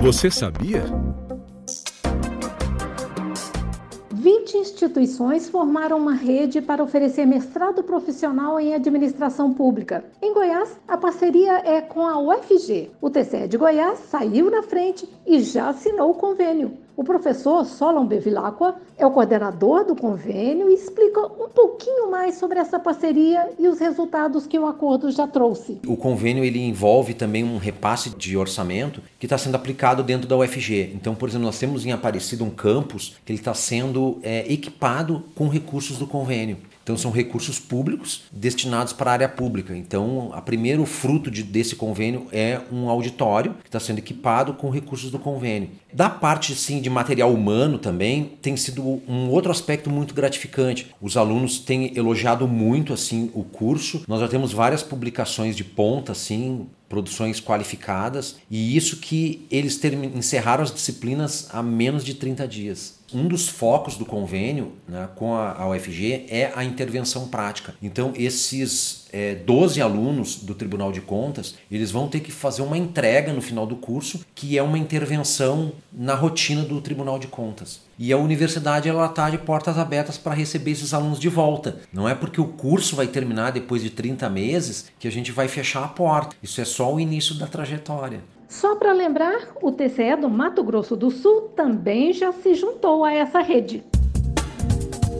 Você sabia? 20 instituições formaram uma rede para oferecer mestrado profissional em administração pública. Em Goiás, a parceria é com a UFG. O TCE de Goiás saiu na frente e já assinou o convênio. O professor Solon Bevilacqua é o coordenador do convênio e explica um pouquinho mais sobre essa parceria e os resultados que o acordo já trouxe. O convênio ele envolve também um repasse de orçamento que está sendo aplicado dentro da UFG. Então, por exemplo, nós temos em Aparecida um campus que ele está sendo é, equipado com recursos do convênio. Então são recursos públicos destinados para a área pública. Então, a primeiro fruto de, desse convênio é um auditório que está sendo equipado com recursos do convênio. Da parte sim de material humano também tem sido um outro aspecto muito gratificante. Os alunos têm elogiado muito assim o curso. Nós já temos várias publicações de ponta assim, produções qualificadas, e isso que eles encerraram as disciplinas há menos de 30 dias um dos focos do convênio né, com a, a UFG é a intervenção prática. Então, esses é, 12 alunos do Tribunal de Contas, eles vão ter que fazer uma entrega no final do curso, que é uma intervenção na rotina do Tribunal de Contas. E a universidade ela está de portas abertas para receber esses alunos de volta. Não é porque o curso vai terminar depois de 30 meses que a gente vai fechar a porta. Isso é só o início da trajetória. Só para lembrar, o TCE do Mato Grosso do Sul também já se juntou a essa rede.